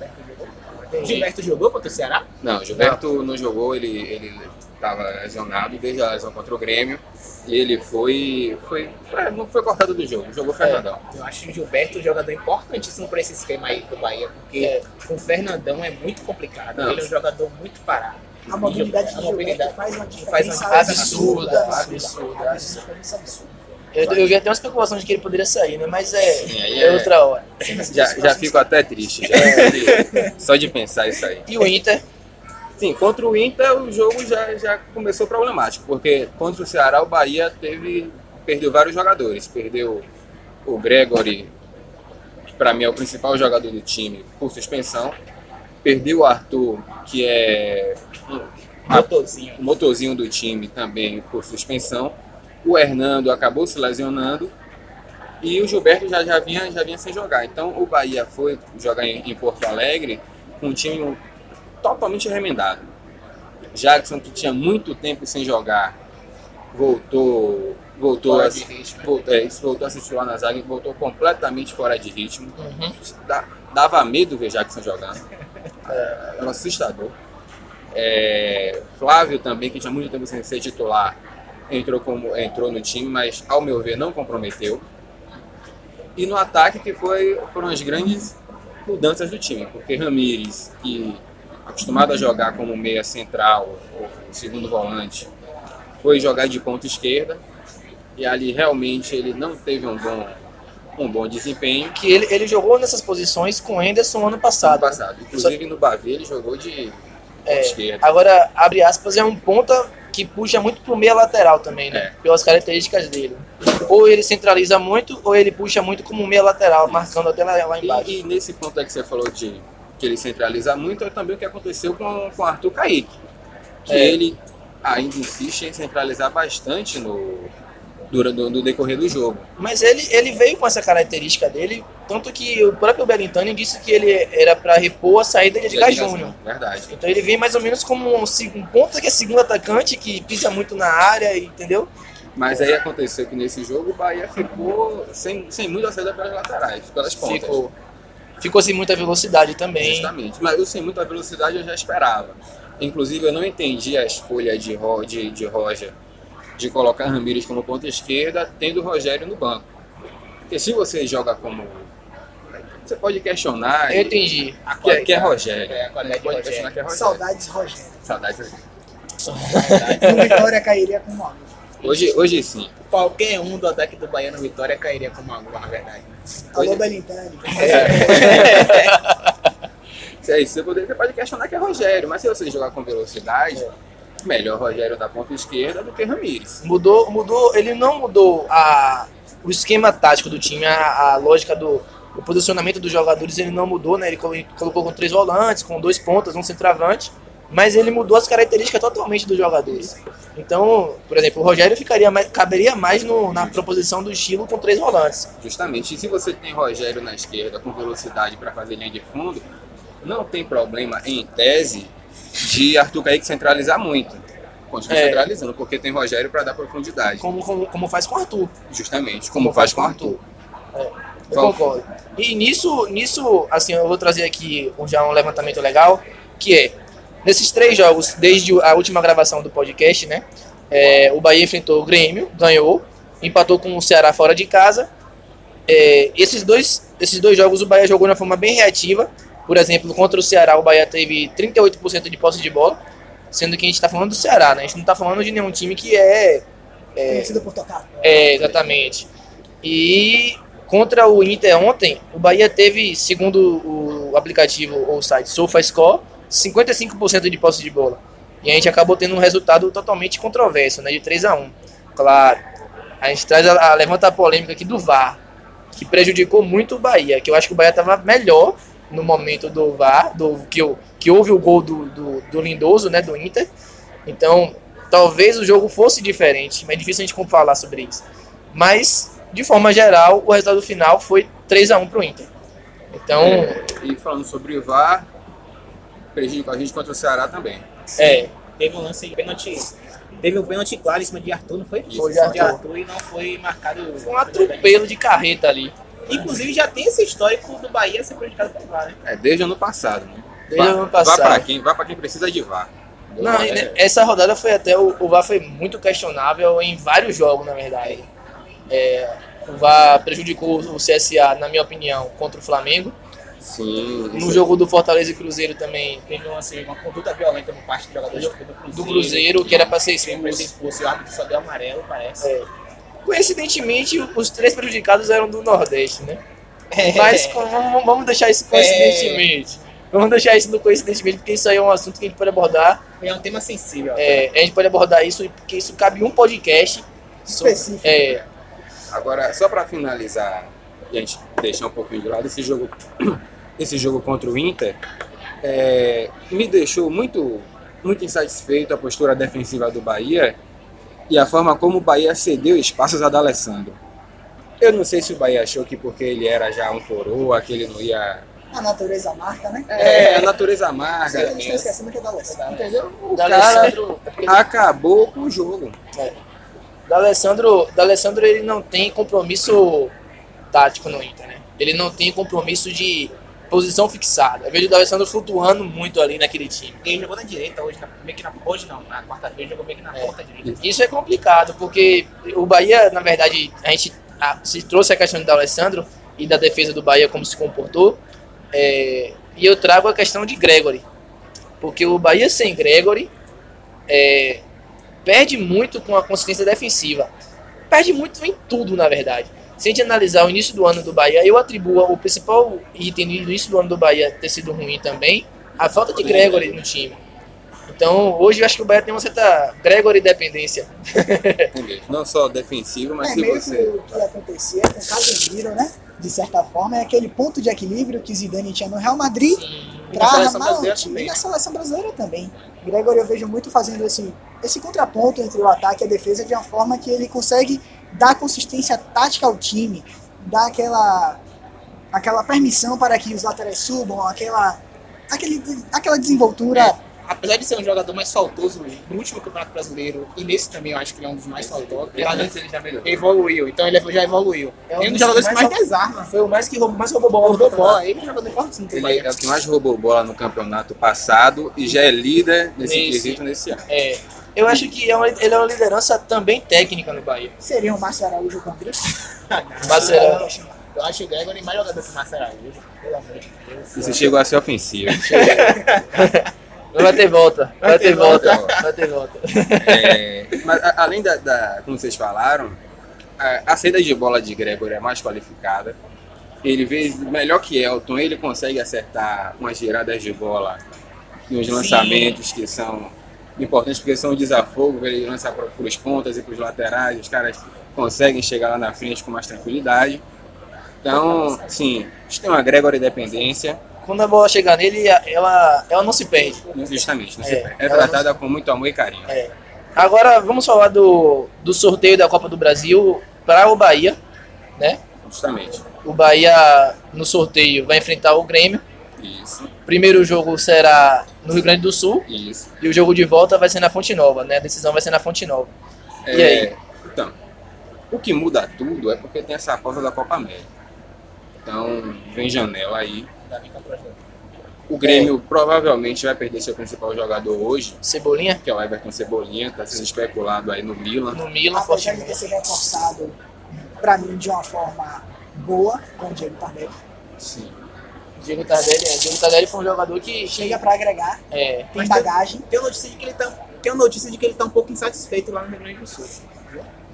Gilberto jogou contra o Ceará? Não, Gilberto não, jogou, ele ele estava lesionado desde a lesão contra o Grêmio. E ele foi, foi, foi- não foi cortado do jogo, jogou Fernandão. Eu acho o Gilberto um jogador importantíssimo para esse esquema aí do Bahia, porque É. com o Fernandão é muito complicado. Não. Ele é um jogador muito parado. A mobilidade de A Gilberto faz uma faz uma diferença diferença absurda, absurda, absurda, diferença. Eu, eu vi até uma especulação de que ele poderia sair, né? Mas é, Sim, aí é é- outra hora. Já, já fico até triste, já, só de- só de pensar isso aí. E o Inter? Sim, contra o Inter o jogo já, já começou problemático, porque contra o Ceará o Bahia teve perdeu vários jogadores, perdeu o Gregory, que para mim é o principal jogador do time, por suspensão, perdeu o Arthur, que é Motorzinho. o motorzinho do time também por suspensão, o Hernando acabou se lesionando e o Gilberto já, já, vinha, já vinha sem jogar. Então o Bahia foi jogar em, em Porto Alegre com um time totalmente remendado. Jackson, que tinha muito tempo sem jogar, voltou voltou Fora a, ritmo. voltou, é, voltou a se titular na zaga e voltou completamente fora de ritmo. Uhum. Dava medo ver Jackson jogando. É, Era um assustador. É, Flávio também, que tinha muito tempo sem ser titular, entrou, como, entrou no time, mas ao meu ver não comprometeu. E no ataque que foi, foram as grandes mudanças do time, porque Ramires, que acostumado a jogar como meia central ou segundo volante, foi jogar de ponta esquerda e ali realmente ele não teve um bom, um bom desempenho. Que ele, ele jogou nessas posições com o Anderson ano Ano passado. passado. Inclusive no Bavi ele jogou de É, esquerda. Agora, abre aspas, é um ponta que puxa muito pro meia lateral também, né? É. Pelas características dele. Ou ele centraliza muito, ou ele puxa muito como meia lateral, marcando até lá, lá embaixo. E, e nesse ponto aí que você falou de que ele centraliza muito, é também o que aconteceu com com o Arthur Kaique. Que É. ele ainda insiste em centralizar bastante no, durante no decorrer do jogo. Mas ele, ele veio com essa característica dele, tanto que o próprio Bellintani disse que ele era para repor a saída de Edgar Júnior. Verdade. Então ele vem mais ou menos como um, um ponta que é segundo atacante, que pisa muito na área, entendeu? Mas aí aconteceu que nesse jogo o Bahia ficou sem, sem muita saída pelas laterais, pelas pontas. Ficou, ficou sem muita velocidade também. Justamente. Mas eu sem muita velocidade eu já esperava. Inclusive eu não entendi a escolha de, Ro- de, de Roger de colocar Ramires como ponta esquerda, tendo o Rogério no banco. Porque se você joga como. Você pode questionar Eu entendi. A que, é, que é Rogério. É, a qualidade de pode Rogério. questionar que é Rogério. Saudades, Rogério. Saudades. No Vitória cairia com nove. Hoje, hoje sim. Qualquer um do ataque do Bahia no Vitória cairia como água, na verdade. Alô, Hoje- Belintani. <laughs> Se é isso, você, poderia, você pode questionar que é Rogério, mas se você jogar com velocidade, melhor Rogério da ponta esquerda do que Ramires. Mudou, mudou, ele não mudou a, o esquema tático do time, a, a lógica do o posicionamento dos jogadores, ele não mudou, né? Ele colo- colocou com três volantes, com dois pontas, um centroavante, mas ele mudou as características totalmente dos jogadores. Então, por exemplo, o Rogério ficaria mais, caberia mais no- na proposição do estilo com três volantes. Justamente. E se você tem Rogério na esquerda com velocidade para fazer linha de fundo, não tem problema, em tese, de Arthur Kaique centralizar muito. Continua É. centralizando, porque tem Rogério para dar profundidade. Como, como, como faz com o Arthur. Justamente, como faz com o Arthur. Eu concordo. E nisso, nisso, assim, eu vou trazer aqui já um levantamento legal, que é, nesses três jogos, desde a última gravação do podcast, né, é, o Bahia enfrentou o Grêmio, ganhou, empatou com o Ceará fora de casa. É, esses, dois, esses dois jogos o Bahia jogou de uma forma bem reativa. Por exemplo, contra o Ceará, o Bahia teve 38% de posse de bola, sendo que a gente está falando do Ceará, né? A gente não está falando de nenhum time que é Conhecido por tocar. é, exatamente. E contra o Inter ontem, o Bahia teve, segundo o aplicativo ou o site SofaScore, 55% de posse de bola. E a gente acabou tendo um resultado totalmente controverso, né, de 3 a 1 Claro, a gente traz a, a levanta a polêmica aqui do VAR, que prejudicou muito o Bahia, que eu acho que o Bahia estava melhor no momento do VAR, do, que, que houve o gol do, do, do Lindoso, né, do Inter. Então, talvez o jogo fosse diferente, mas é difícil a gente falar sobre isso. Mas, de forma geral, o resultado final foi 3 a 1 para o Inter. Então, É, e falando sobre o VAR, prejudicou a gente contra o Ceará também. é, Teve um lance de pênalti. Teve um pênalti claro em cima de Arthur, não foi? Foi de de Arthur. Arthur e não foi marcado. foi um atropelo de carreta ali. Inclusive já tem esse histórico do Bahia ser prejudicado pelo VAR, né? É, desde o ano passado, né? Desde o ano passado. Vá pra quem, vá pra quem precisa de VAR. Não, É, né, essa rodada foi até. O, o VAR foi muito questionável em vários jogos, na verdade. É, o VAR prejudicou o CSA, na minha opinião, contra o Flamengo. Sim. No jogo do Fortaleza e Cruzeiro também, Teve uma, assim, uma conduta violenta por parte dos jogadores do Cruzeiro. do Cruzeiro, que era para ser Sempre ser expulso. expulso e o árbitro só deu amarelo, parece. É. Coincidentemente, os três prejudicados eram do Nordeste, né? É. Mas vamos, vamos deixar isso coincidentemente. Vamos deixar isso no coincidentemente, porque isso aí é um assunto que a gente pode abordar. É um tema sensível. É, a gente pode abordar isso porque isso cabe em um podcast. sobre- Específico. É, Agora, só pra finalizar e a gente deixar um pouquinho de lado, esse jogo, esse jogo contra o Inter é, me deixou muito, muito insatisfeito a postura defensiva do Bahia e a forma como o Bahia cedeu espaços a D'Alessandro. Eu não sei se o Bahia achou que porque ele era já um coroa, que ele não ia... A natureza marca, né? É, a natureza amarga. Eles estão esquecendo que é da Alessandro. Entendeu? O da cara é acabou com o jogo. da Alessandro, da Alessandro ele não tem compromisso tático no Inter, né? Ele não tem compromisso de posição fixada. Eu vejo o D'Alessandro flutuando muito ali naquele time. Ele jogou na direita hoje, na- meio que na. Hoje não, na quarta-feira jogou meio que na É. ponta direita. Isso é complicado, porque o Bahia, na verdade, a gente a- se trouxe a questão do Alessandro e da defesa do Bahia, como se comportou, é, e eu trago a questão de Gregory. Porque o Bahia sem Gregory é, perde muito com a consistência defensiva. Perde muito em tudo, na verdade. Se a gente analisar o início do ano do Bahia, eu atribuo o principal item do início do ano do Bahia ter sido ruim também, a falta de Gregory no time. Então, hoje eu acho que o Bahia tem uma certa Gregory dependência. Não só defensivo, mas É se meio que você... o que acontecia com o Casemiro, né? De certa forma, é aquele ponto de equilíbrio que Zidane tinha no Real Madrid E seleção armar o brasileira time. também. E na seleção brasileira também. Gregory eu vejo muito fazendo esse, esse contraponto entre o ataque e a defesa de uma forma que ele consegue dar consistência tática ao time, dar aquela, aquela permissão para que os laterais subam, aquela, aquele, aquela desenvoltura. Apesar de ser um jogador mais faltoso no último Campeonato Brasileiro e nesse também eu acho que ele é um dos mais faltosos. Ele Antes ele já melhorou. evoluiu, então ele já evoluiu. É um É um dos dos jogadores que mais mais desarma. Foi o mais que roubou, mais roubou bola Roubou bola, ele é um jogador Ele é o que mais roubou bola no campeonato passado e já é líder nesse Nesse. quesito nesse ano. É, eu acho que é uma- ele é uma liderança também técnica no Bahia. Seria o Márcio Araújo com o Grito? Marcelo, Eu acho o Gregory mais jogador que o Márcio Araújo, pelo amor de Deus. Você chegou a ser ofensivo. vai ter volta, vai, Vai ter ter volta, volta. vai ter volta. É, mas a- além da, da- como vocês falaram, a, a saída de bola de Gregory é mais qualificada. Ele vê melhor que Elton, ele consegue acertar umas giradas de bola e uns Sim. lançamentos que são importantes porque são um desafogo, ele lança para os pontas e para os laterais, os caras conseguem chegar lá na frente com mais tranquilidade. Então, sim, gente tem uma Gregory dependência, Quando a bola chegar nele, ela, ela não se perde. justamente, não É, se perde. é tratada com muito amor e carinho. É. Agora vamos falar do, do sorteio da Copa do Brasil para o Bahia, né? Justamente. O Bahia no sorteio vai enfrentar o Grêmio. Isso, Primeiro jogo será no Rio Grande do Sul isso. e o jogo de volta vai ser na Fonte Nova, né? A decisão vai ser na Fonte Nova. E É, aí? Então, o que muda tudo é porque tem essa pausa da Copa América. Então, vem janela aí. O Grêmio provavelmente vai perder seu principal jogador hoje, Cebolinha que é o Everton Cebolinha, está sendo especulado aí no Milan. no Milan, Apesar forte de ter sido reforçado, pra mim, de uma forma boa, com o Diego Tardelli. Sim. Diego Tardelli, é, Diego Tardelli foi um jogador que Chega pra agregar, é, tem Mas tem- bagagem. Tem notícia de que ele tá. Tem uma notícia de que ele tá um pouco insatisfeito lá no Rio Grande do Sul.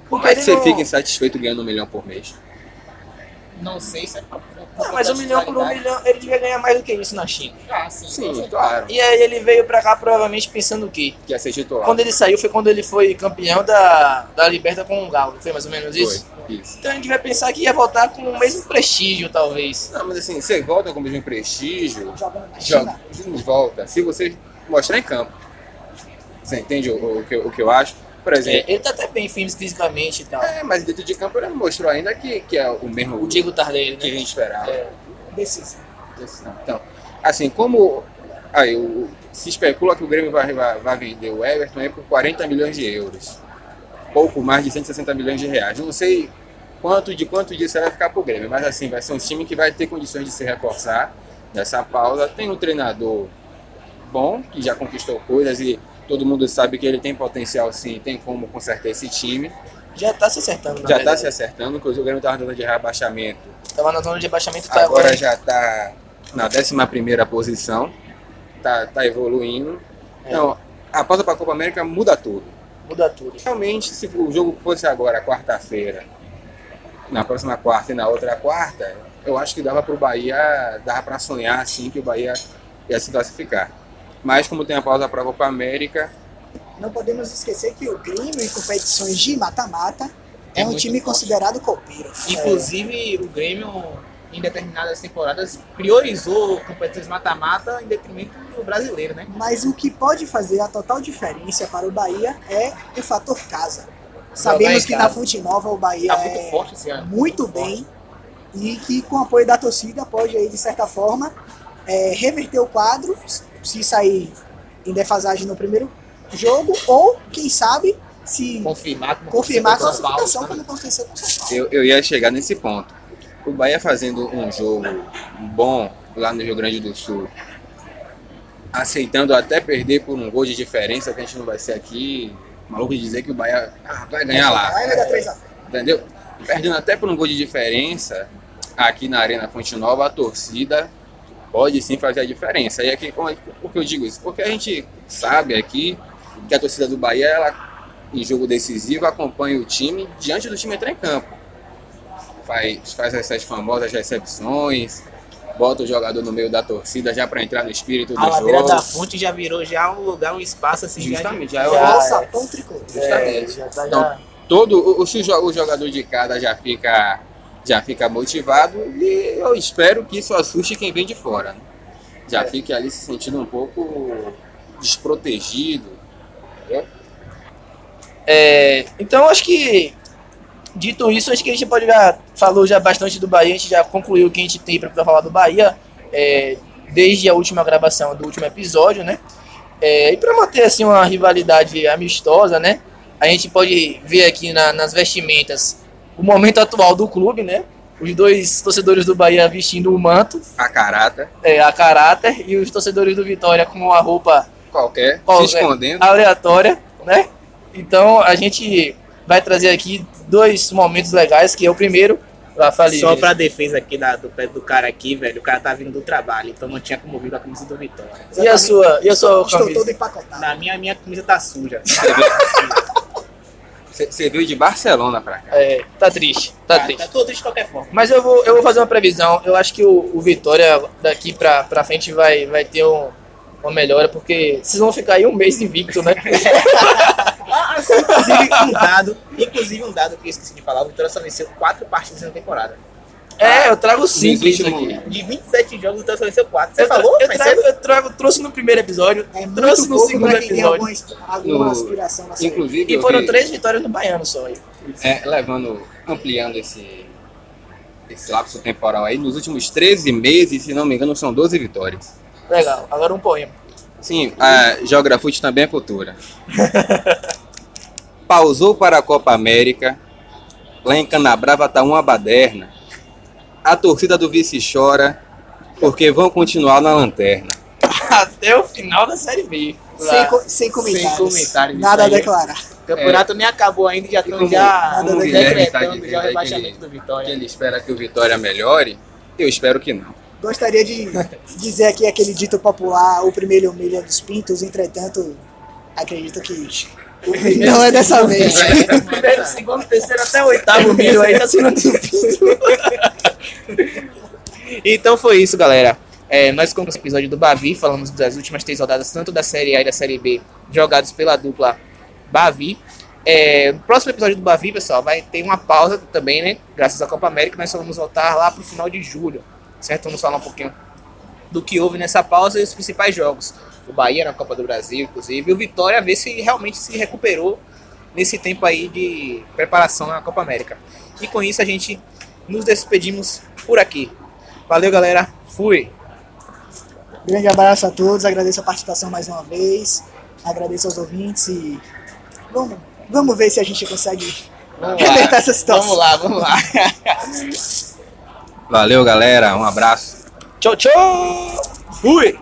Como é que você não- fica insatisfeito ganhando um milhão por mês? Não sei se é. Ah, mas um milhão por um milhão, ele devia ganhar mais do que isso na China. Ah, sim. Sim, claro. E aí ele veio pra cá provavelmente pensando o quê? Que ia ser titular. Quando ele saiu foi quando ele foi campeão da, da Liberta com o Galo, foi mais ou menos isso? Foi, isso. Então a gente vai pensar que ia voltar com o mesmo prestígio, talvez. Não, mas assim, você volta com o mesmo prestígio, Jogando na joga, China. volta. Se você mostrar em campo. Você entende o, o que, eu- o que eu acho? Por É, exemplo, ele tá até bem firme fisicamente e tal. é, mas dentro de campo ele não mostrou ainda que, que é o mesmo O Diego Tardelli, que a né? gente esperava. É. Decisivo. Então, assim, como aí, o- se especula que o Grêmio vai, vai, vai vender o Everton aí por 40 milhões de euros. Pouco mais de 160 milhões de reais. Não sei quanto de quanto disso vai ficar pro Grêmio, mas assim, vai ser um time que vai ter condições de se reforçar nessa pausa. Tem um treinador bom, que já conquistou coisas e todo mundo sabe que ele tem potencial sim, tem como consertar esse time. Já tá se acertando, Já está se acertando, porque o Grêmio estava na zona de rebaixamento Tava na zona de abaixamento, tá agora agora. já está na 11 posição, tá, tá evoluindo. É. Então, a pausa para a Copa América muda tudo. Muda tudo. Realmente, se o jogo fosse agora, quarta-feira, na próxima quarta e na outra quarta, eu acho que dava para o Bahia, dava para sonhar assim que o Bahia ia se classificar. Mas como tem a pausa para a Copa América, Não podemos esquecer que o Grêmio em competições de mata-mata é, É um muito time forte. considerado copeiro. Inclusive, o Grêmio, em determinadas temporadas, priorizou competições mata-mata em detrimento do brasileiro, né? Mas o que pode fazer a total diferença para o Bahia é o fator casa. Sabemos em que na. Fonte Nova o Bahia Tá é muito forte esse ano. muito bem e que com o apoio da torcida pode aí de certa forma é, reverter o quadro se sair em defasagem no primeiro jogo ou quem sabe se Confirmar, como confirmar a classificação como aconteceu com o São Paulo. eu, eu ia chegar nesse ponto. O Bahia fazendo um jogo bom lá no Rio Grande do Sul, aceitando até perder por um gol de diferença, que a gente não vai ser aqui maluco de dizer que o Bahia ah, vai ganhar lá. Vai dar 3 a 0. Entendeu? Perdendo até por um gol de diferença, aqui na Arena Fonte Nova, a torcida pode sim fazer a diferença. E aqui, é- por que eu digo isso? Porque a gente sabe aqui que a torcida do Bahia, ela, em jogo decisivo, acompanha o time diante do time entrar em campo. Faz, faz essas famosas recepções, bota o jogador no meio da torcida já para entrar no espírito do A ladeira jogo. da fonte já virou já um lugar, um espaço assim. já- Justamente, já é o- Já, é. pão tricolor. É, já tá Então, todo o, o, se o o jogador de cada já fica já fica motivado e eu espero que isso assuste quem vem de fora né? já fique ali se sentindo um pouco desprotegido entendeu? É, então acho que dito isso, acho que a gente pode já falou já bastante do Bahia, a gente já concluiu o que a gente tem para falar do Bahia é, desde a última gravação do último episódio, né? É, e para manter assim uma rivalidade amistosa, né? A gente pode ver aqui na- nas vestimentas o momento atual do clube, né? Os dois torcedores do Bahia vestindo o manto, a carata é, a caráter, e os torcedores do Vitória com a roupa qualquer Qual- se escondendo aleatória, né? Então a gente vai trazer aqui dois momentos legais, que é o primeiro, lá falei. Só pra defesa aqui da- do pé do cara aqui, velho. O cara tá vindo do trabalho, então não tinha como vir com a camisa do Vitória. E a sua, e a sua Estou camisa? todo empacotado. Na minha, minha camisa tá suja. <laughs> você veio de Barcelona pra cá É, tá triste, tá Tá, triste. tá todo triste de qualquer forma. Mas eu vou, eu vou fazer uma previsão. Eu acho que o, o Vitória daqui pra, pra frente vai, vai ter um- uma melhora, porque vocês vão ficar aí um mês invicto, né? <laughs> Ah, assim, inclusive um dado, inclusive um dado que eu esqueci de falar, o Vitória só venceu quatro partidas na temporada. É, eu trago aqui. últimos- De 27 jogos, o Vitória só venceu quatro. Você Eu, falou? eu, trago, eu trago, trouxe no primeiro episódio, É trouxe no segundo episódio. alguma, ins- alguma No- aspiração na inclusive E foram vi- três vitórias no Baiano só. aí. é, levando ampliando esse esse lapso temporal aí nos últimos 13 meses se não me engano são 12 vitórias Legal. Agora um poema. Sim, a Geografute também é cultura. <laughs> Pausou para a Copa América. Lá em Canabrava tá uma baderna. A torcida do vice chora porque vão continuar na lanterna. <laughs> Até o final da Série B. Sem, co- sem comentários. comentários, Nada a declarar. O campeonato nem acabou ainda e já estão já tá decretando já o que rebaixamento ele- do Que Vitória. ele espera que o Vitória melhore. Eu espero que não. Gostaria de dizer aqui aquele dito popular, o primeiro humilha dos pintos, entretanto, acredito que não é dessa vez. Primeiro, segundo, terceiro, até o oitavo milho aí tá sendo. Então foi isso, galera. É, nós concluímos o episódio do Bavi, falamos das últimas três rodadas, tanto da Série A e da Série B, jogados pela dupla Bavi. É, no próximo episódio do Bavi, pessoal, vai ter uma pausa também, né? Graças à Copa América, nós só vamos voltar lá pro final de julho, certo? Vamos falar um pouquinho do que houve nessa pausa e os principais jogos. O Bahia na Copa do Brasil, inclusive, e o Vitória, ver se realmente se recuperou nesse tempo aí de preparação na Copa América. E com isso a gente nos despedimos por aqui. Valeu, galera. Fui. Grande abraço a todos, agradeço a participação mais uma vez, agradeço aos ouvintes e vamos, vamos ver se a gente consegue reverter essa situação. Vamos lá, vamos lá. Valeu, galera. Um abraço. tchau, tchau. Fui.